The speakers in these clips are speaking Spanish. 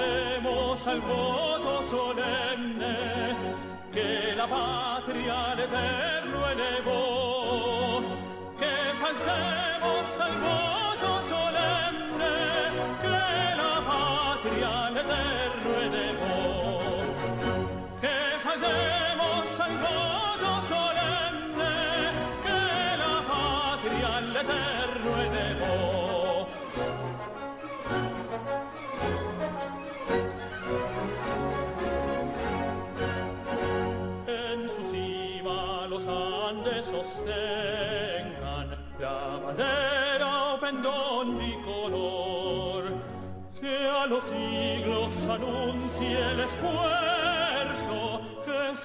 Faltemos al voto solemne, que la patria al eterno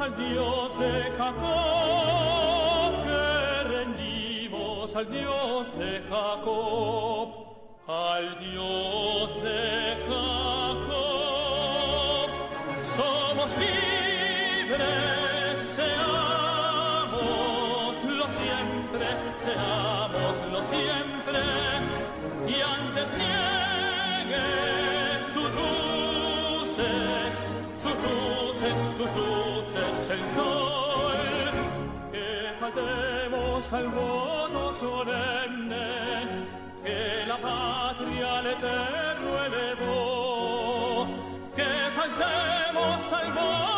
al Dios de Jacob, que rendimos al Dios de Jacob, al Dios de Jacob. Somos libres, seámoslo siempre, seámoslo siempre, y antes niegue sus luces, sus luces, sus luces que faltemos al voto solemne, que la patria al eterno elevó, que faltemos al voto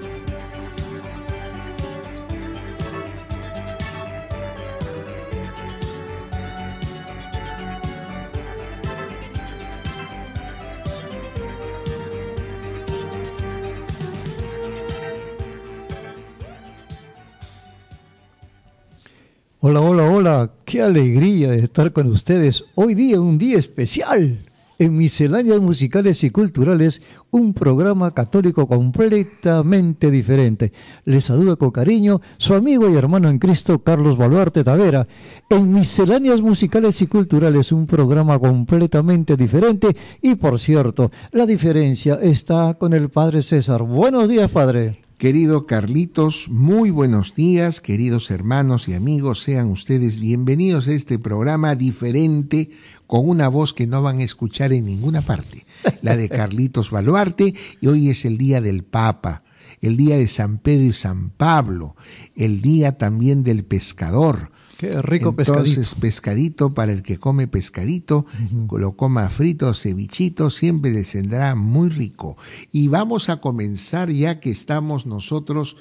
Qué alegría de estar con ustedes. Hoy día, un día especial en Misceláneas Musicales y Culturales, un programa católico completamente diferente. Les saluda con cariño su amigo y hermano en Cristo, Carlos Baluarte Tavera. En Misceláneas Musicales y Culturales, un programa completamente diferente. Y por cierto, la diferencia está con el Padre César. Buenos días, Padre. Querido Carlitos, muy buenos días, queridos hermanos y amigos, sean ustedes bienvenidos a este programa diferente con una voz que no van a escuchar en ninguna parte, la de Carlitos Baluarte, y hoy es el día del Papa, el día de San Pedro y San Pablo, el día también del pescador, Qué rico Entonces, pescadito. pescadito para el que come pescadito, lo coma frito, cevichito, siempre descendrá muy rico. Y vamos a comenzar ya que estamos nosotros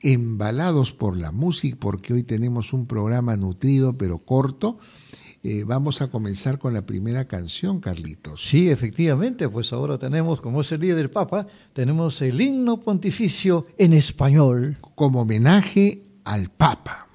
embalados por la música, porque hoy tenemos un programa nutrido pero corto. Eh, vamos a comenzar con la primera canción, Carlitos. Sí, efectivamente, pues ahora tenemos, como es el día del Papa, tenemos el himno pontificio en español. Como homenaje al Papa.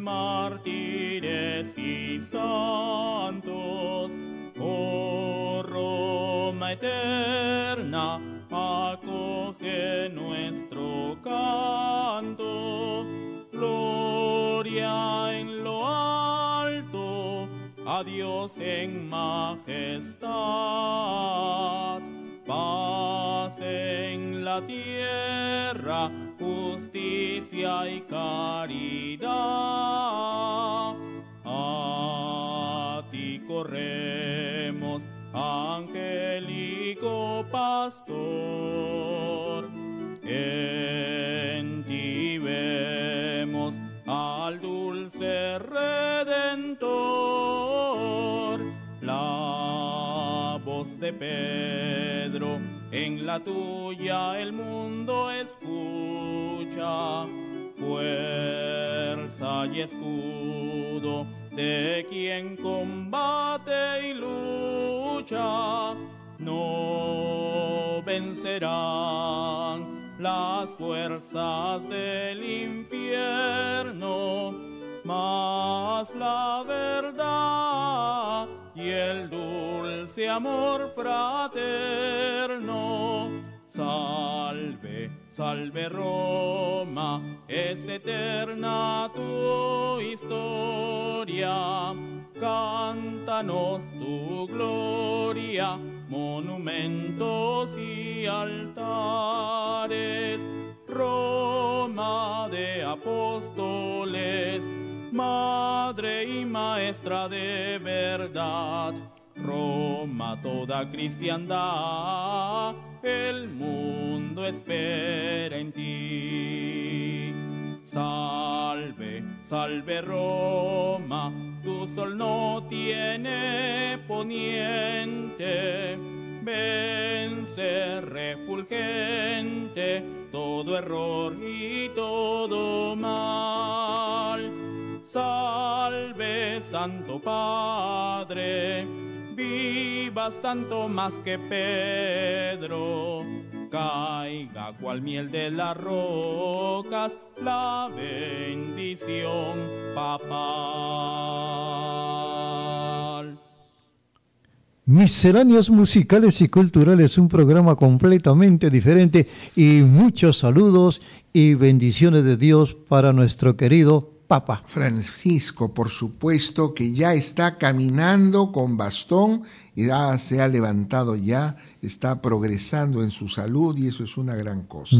Mártires y santos, oh Roma eterna, acoge nuestro canto, gloria en lo alto, a Dios en majestad. Justicia y caridad. A ti corremos, angélico pastor. En ti vemos al dulce redentor. La voz de Pedro, en la tuya el mundo escucha. Fuerza y escudo de quien combate y lucha. No vencerán las fuerzas del infierno, mas la verdad y el dulce amor fraterno. Salve, salve Roma, es eterna tu historia. Cántanos tu gloria, monumentos y altares. Roma de apóstoles, madre y maestra de verdad. Roma toda cristiandad, el mundo espera en ti. Salve, salve Roma, tu sol no tiene poniente. Vence refulgente todo error y todo mal. Salve, Santo Padre, vivas tanto más que Pedro. Caiga cual miel de las rocas la bendición papal. Misceláneos musicales y culturales, un programa completamente diferente y muchos saludos y bendiciones de Dios para nuestro querido Papa. Francisco, por supuesto, que ya está caminando con bastón y ya se ha levantado ya, está progresando en su salud y eso es una gran cosa.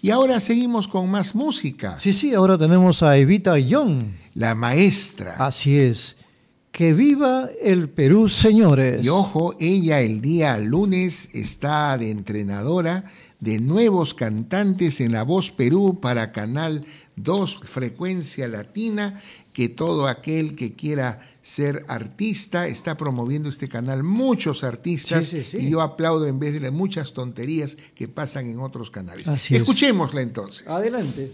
Y ahora seguimos con más música. Sí, sí, ahora tenemos a Evita Young. La maestra. Así es. Que viva el Perú, señores. Y ojo, ella el día lunes está de entrenadora de nuevos cantantes en La Voz Perú para Canal 2 Frecuencia Latina, que todo aquel que quiera ser artista está promoviendo este canal, muchos artistas, Sí, sí, sí. y yo aplaudo en vez de las muchas tonterías que pasan en otros canales. Así es. Escuchémosla entonces. Adelante.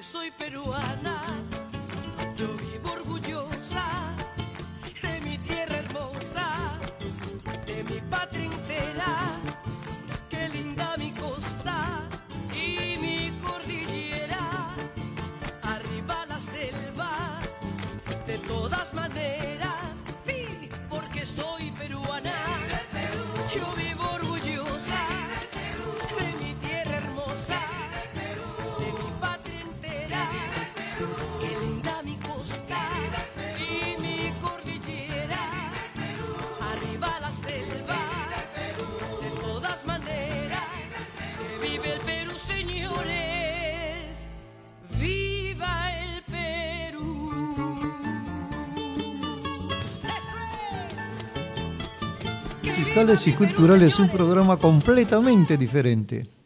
Soy peruana, Musicales y culturales, un programa completamente diferente.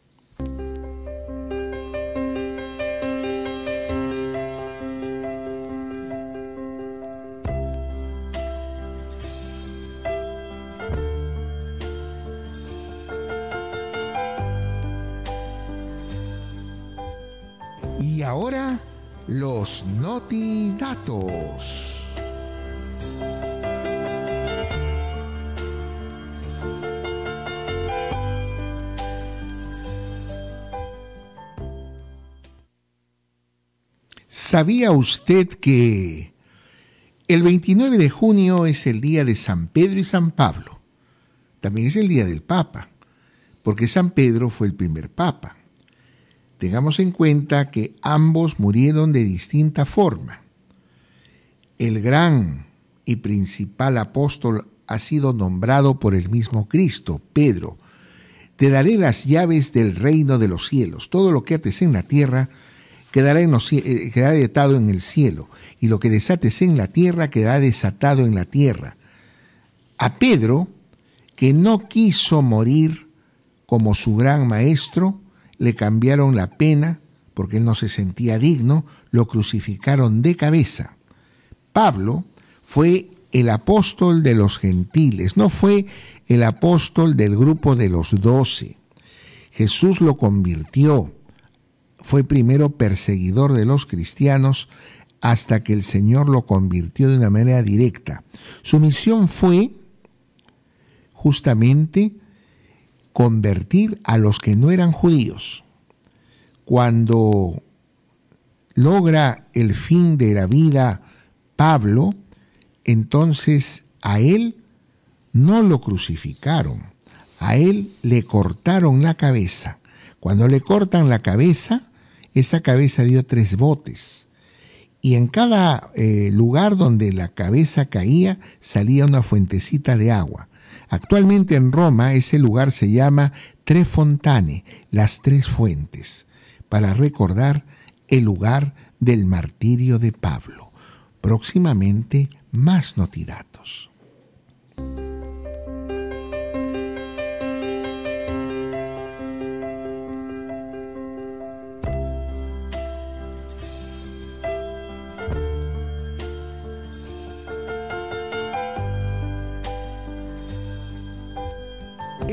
¿Sabía usted que el 29 de junio es el día de San Pedro y San Pablo? También es el día del Papa, porque San Pedro fue el primer Papa. Tengamos en cuenta que ambos murieron de distinta forma. El gran y principal apóstol ha sido nombrado por el mismo Cristo, Pedro. Te daré las llaves del reino de los cielos. Todo lo que ates en la tierra quedará, en eh, quedará atado en el cielo, y lo que desates en la tierra quedará desatado en la tierra. A Pedro, que no quiso morir como su gran maestro, le cambiaron la pena, porque él no se sentía digno, lo crucificaron de cabeza. Pablo fue el apóstol de los gentiles, no fue el apóstol del grupo de los doce. Jesús lo convirtió, fue primero perseguidor de los cristianos hasta que el Señor lo convirtió de una manera directa. Su misión fue justamente convertir a los que no eran judíos. Cuando logra el fin de la vida Pablo, entonces a él no lo crucificaron, a él le cortaron la cabeza. Cuando le cortan la cabeza, esa cabeza dio tres botes. Y en cada eh, lugar donde la cabeza caía salía una fuentecita de agua. Actualmente en Roma ese lugar se llama Tre Fontane, las tres fuentes, para recordar el lugar del martirio de Pablo. Próximamente más notidatos.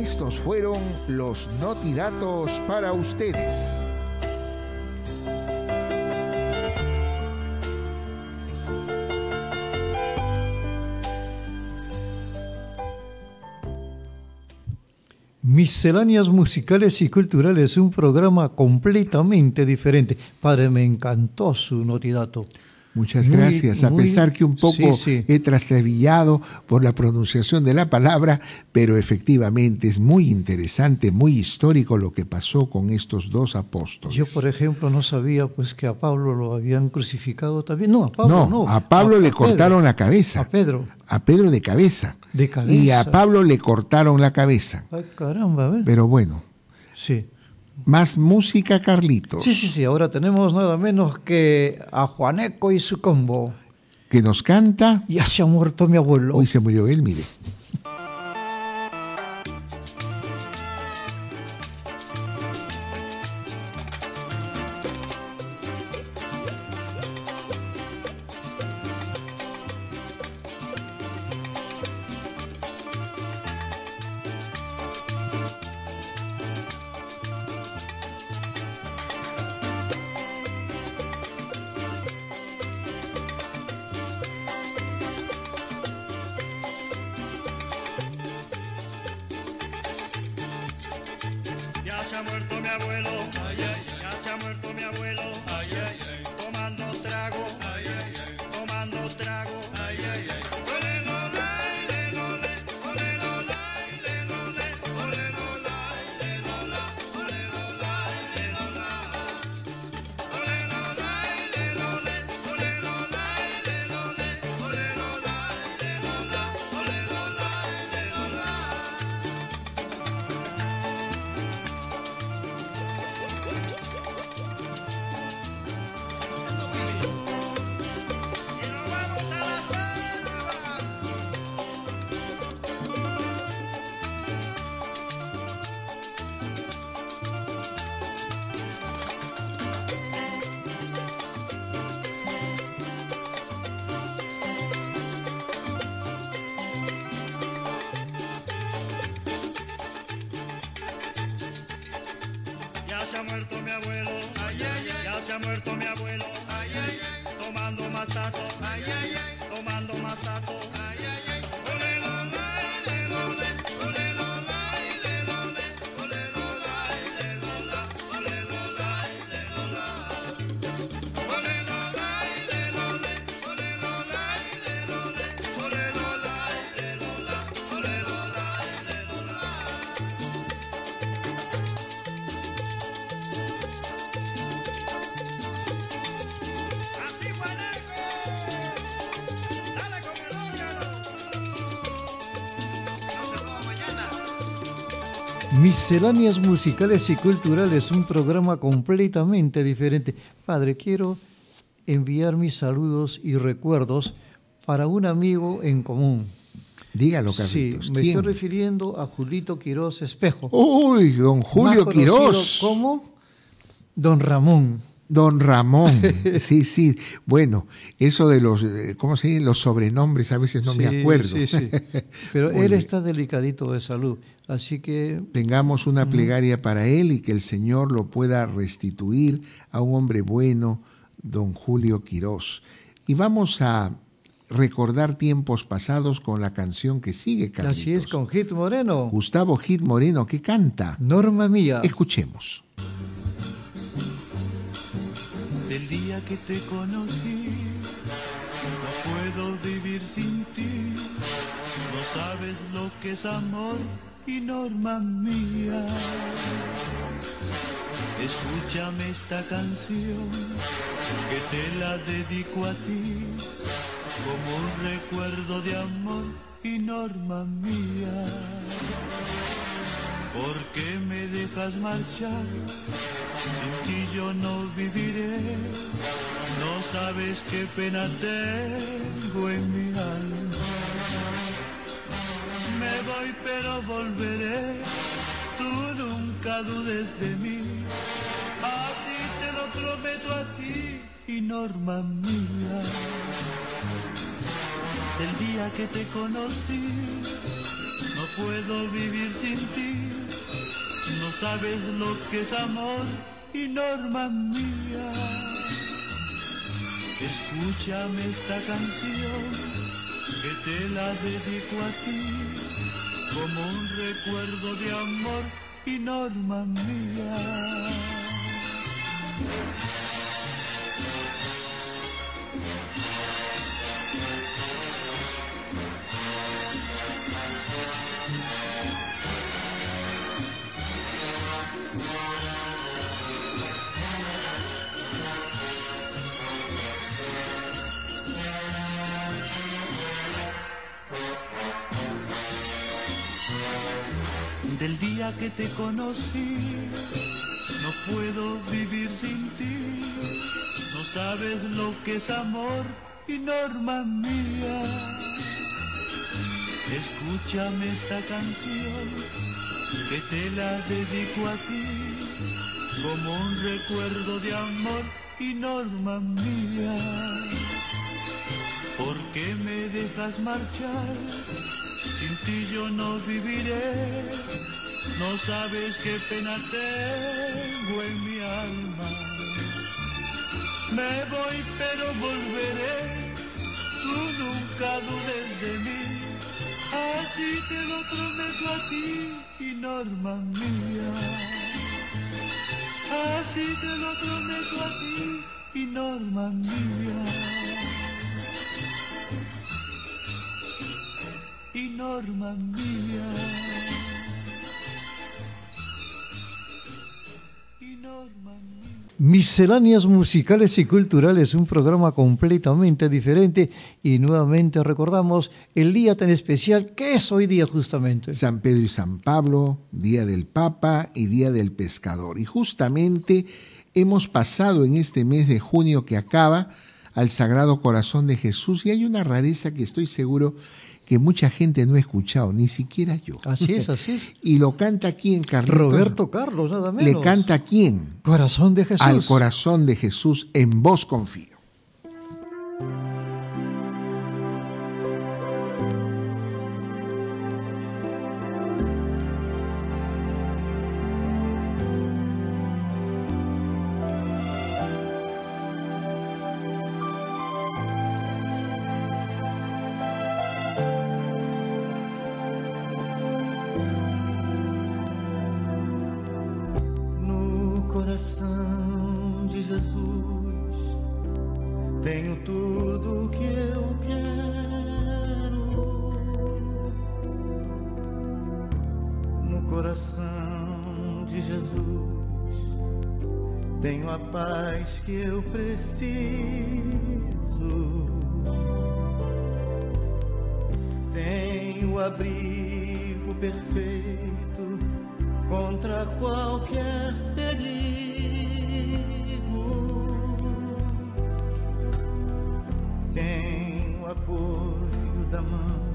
Estos fueron los notidatos para ustedes. Misceláneas musicales y culturales, un programa completamente diferente. Padre, me encantó su notidato. Muchas Muy, gracias, a muy- pesar que un poco sí, sí. he trastabillado por la pronunciación de la palabra, pero efectivamente es muy interesante, muy histórico lo que pasó con estos dos apóstoles. Yo, por ejemplo, no sabía pues que a Pablo lo habían crucificado también. No, a Pablo no, no. a Pablo le cortaron la cabeza. A Pedro. A Pedro de cabeza. De Y a cabeza. Pablo le cortaron la cabeza. Ay, caramba, ¿ves? Pero bueno, Sí. Más música, Carlitos, Sí, sí, sí. Ahora tenemos nada menos que a Juaneco y su combo. que nos canta. Ya se ha muerto mi abuelo. Hoy se murió él, mire. Misceláneas musicales y culturales, un programa completamente diferente. Padre, quiero enviar mis saludos y recuerdos para un amigo en común. Dígalo, Sí, Carlitos. me ¿Quién? estoy refiriendo a Julito Quiroz Espejo. Uy, don Julio más Quirós. como Don Ramón. Don Ramón, sí, sí. Bueno, eso de los, eh, ¿cómo se dice? Los sobrenombres a veces no me acuerdo. Sí, sí. Pero él está delicadito de salud, así que Tengamos una plegaria para él y que el Señor lo pueda restituir a un hombre bueno, don Julio Quirós. Y vamos a recordar tiempos pasados con la canción que sigue, Carlitos. así es con Hit Moreno. Gustavo Gil Moreno, que canta. Norma mía. Escuchemos. Del día que te conocí, no puedo vivir sin ti. No sabes lo que es amor y norma mía. Escúchame esta canción que te la dedico a ti como un recuerdo de amor y norma mía. ¿Por qué me dejas marchar? Sin ti yo no viviré. No sabes qué pena tengo en mi alma. Me voy pero volveré. Tú nunca dudes de mí. Así te lo prometo a ti y norma mía. El día que te conocí, no puedo vivir sin ti. No sabes lo que es amor y norma mía. Escúchame esta canción que te la dedico a ti como un recuerdo de amor y norma mía. Del día que te conocí, no puedo vivir sin ti. No sabes lo que es amor y norma mía. Escúchame esta canción que te la dedico a ti como un recuerdo de amor y norma mía. ¿Por qué me dejas marchar? Ti yo no viviré. No sabes qué pena tengo en mi alma. Me voy pero volveré. Tú nunca dudes de mí. Así te lo prometo a ti y norma mía. Así te lo prometo a ti y Norma mía. Y Norma mía. Y Norma mía. Misceláneas musicales y culturales, un programa completamente diferente y nuevamente recordamos el día tan especial que es hoy día justamente. San Pedro y San Pablo, Día del Papa y Día del Pescador. Y justamente hemos pasado en este mes de junio que acaba al Sagrado Corazón de Jesús y hay una rareza que estoy seguro que mucha gente no ha escuchado, ni siquiera yo. Así es, así es. Y lo canta quién, Carlitos? Roberto Carlos, nada menos. Le canta quién? Corazón de Jesús. Al corazón de Jesús, en vos confío. Paz que eu preciso. Tenho abrigo perfeito contra qualquer perigo. Tenho apoio da mão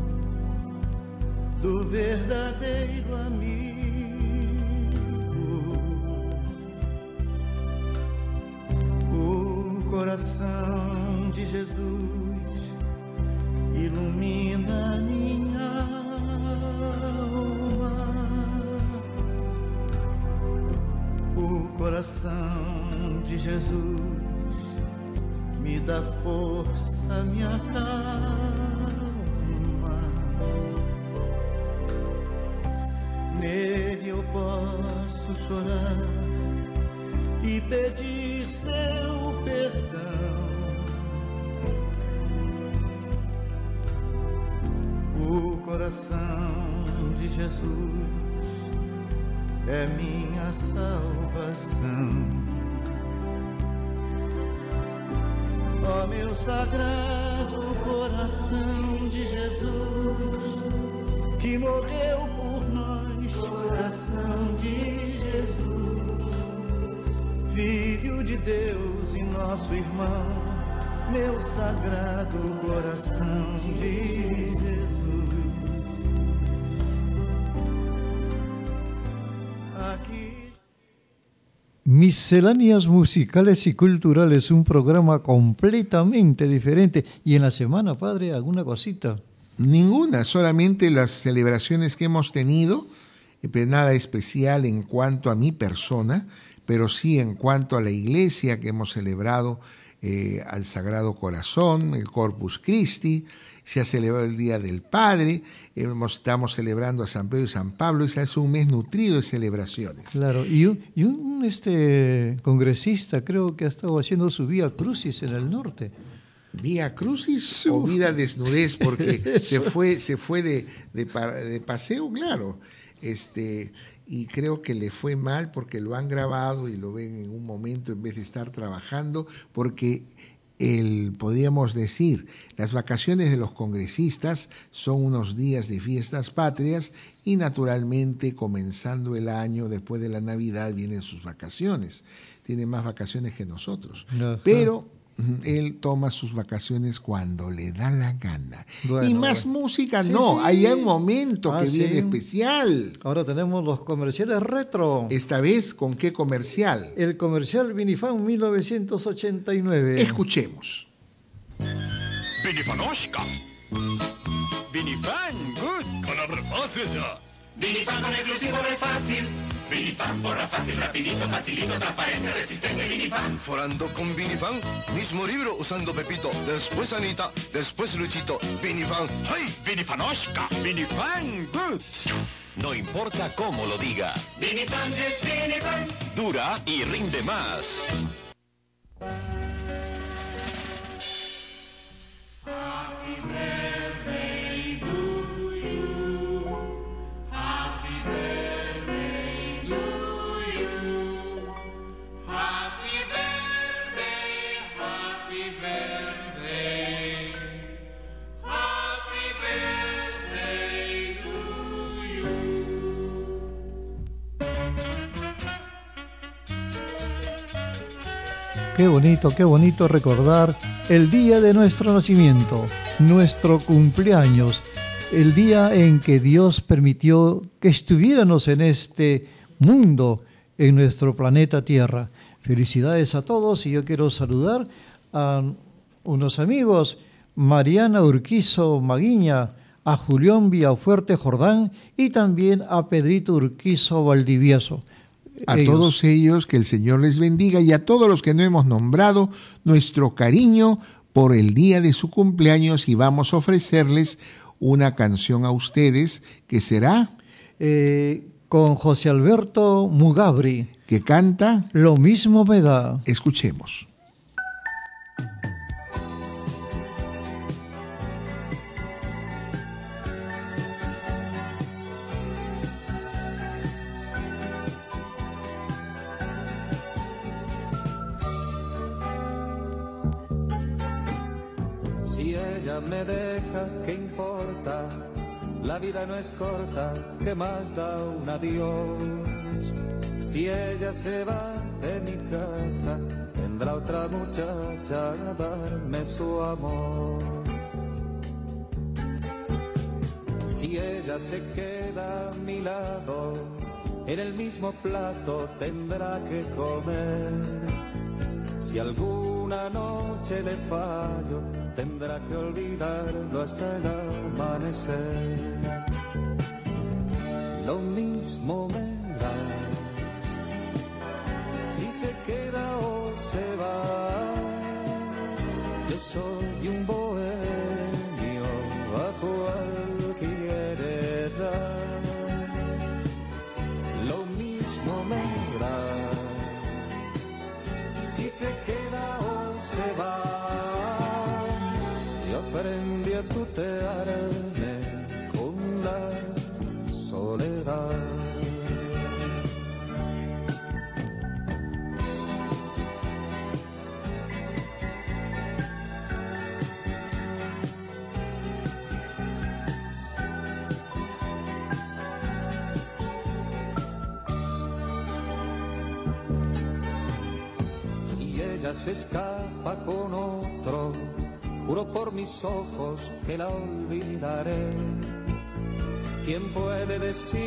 do verdadeiro amigo. Jesus me dá força, me acalma. Nele eu posso chorar e pedir seu perdão. O coração de Jesus é minha salvação. Ó meu sagrado coração de Jesus, que morreu por nós, coração de Jesus, Filho de Deus e nosso irmão, meu sagrado coração de Jesus. Misceláneas musicales y culturales, un programa completamente diferente. Y en la semana, padre, alguna cosita. Ninguna, solamente las celebraciones que hemos tenido, eh, pues nada especial en cuanto a mi persona, pero sí en cuanto a la iglesia que hemos celebrado eh, al Sagrado Corazón, el Corpus Christi, se ha celebrado el Día del Padre, estamos celebrando a San Pedro y San Pablo, ese es un mes nutrido de celebraciones. Claro, y un, y un, este, congresista creo que ha estado haciendo su vía crucis en el norte. Vía Crucis o Vida Desnudez, porque se fue, se fue de, de, de paseo, claro. Este, y creo que le fue mal porque lo han grabado y lo ven en un momento en vez de estar trabajando, porque el, podríamos decir, las vacaciones de los congresistas son unos días de fiestas patrias y naturalmente comenzando el año, después de la Navidad, vienen sus vacaciones. Tiene más vacaciones que nosotros. Ajá. Pero él toma sus vacaciones cuando le da la gana. Bueno, y más bueno. música, Sí, no, sí. hay un momento Ah, que viene especial. Ahora tenemos los comerciales retro. Esta vez, ¿con qué comercial? El comercial Vinifan 1989. Escuchemos. Binifanoshka. Binifan, good. Palabra fácil ya. Vinifan con exclusivo es fácil. Vinifan forra fácil, rapidito, facilito, transparente, resistente, Vinifan. Forando con Vinifan, mismo libro usando Pepito, después Anita, después Luchito, Vinifan, ¡ay! Binifanoshka. Binifan, good. no importa cómo lo diga. Vinifan es Vinifan. Dura y rinde más. Qué bonito, qué bonito recordar el día de nuestro nacimiento, nuestro cumpleaños, el día en que Dios permitió que estuviéramos en este mundo, en nuestro planeta Tierra. Felicidades a todos y yo quiero saludar a unos amigos, Mariana Urquizo Maguiña, a Julián Villafuerte Jordán y también a Pedrito Urquizo Valdivieso. A Ellos- todos ellos que el Señor les bendiga y a todos los que no hemos nombrado nuestro cariño por el día de su cumpleaños y vamos a ofrecerles una canción a ustedes que será eh, con José Alberto Mugabri. que canta Lo mismo me da. Escuchemos. Me deja, ¿qué importa? La vida no es corta, ¿qué más da un adiós? Si ella se va de mi casa, vendrá otra muchacha a darme su amor. Si ella se queda a mi lado, en el mismo plato tendrá que comer. Si alguna noche le fallo, tendrá que olvidarlo hasta el amanecer. Lo mismo me se escapa con otro, juro por mis ojos que la olvidaré. ¿Quién puede decir?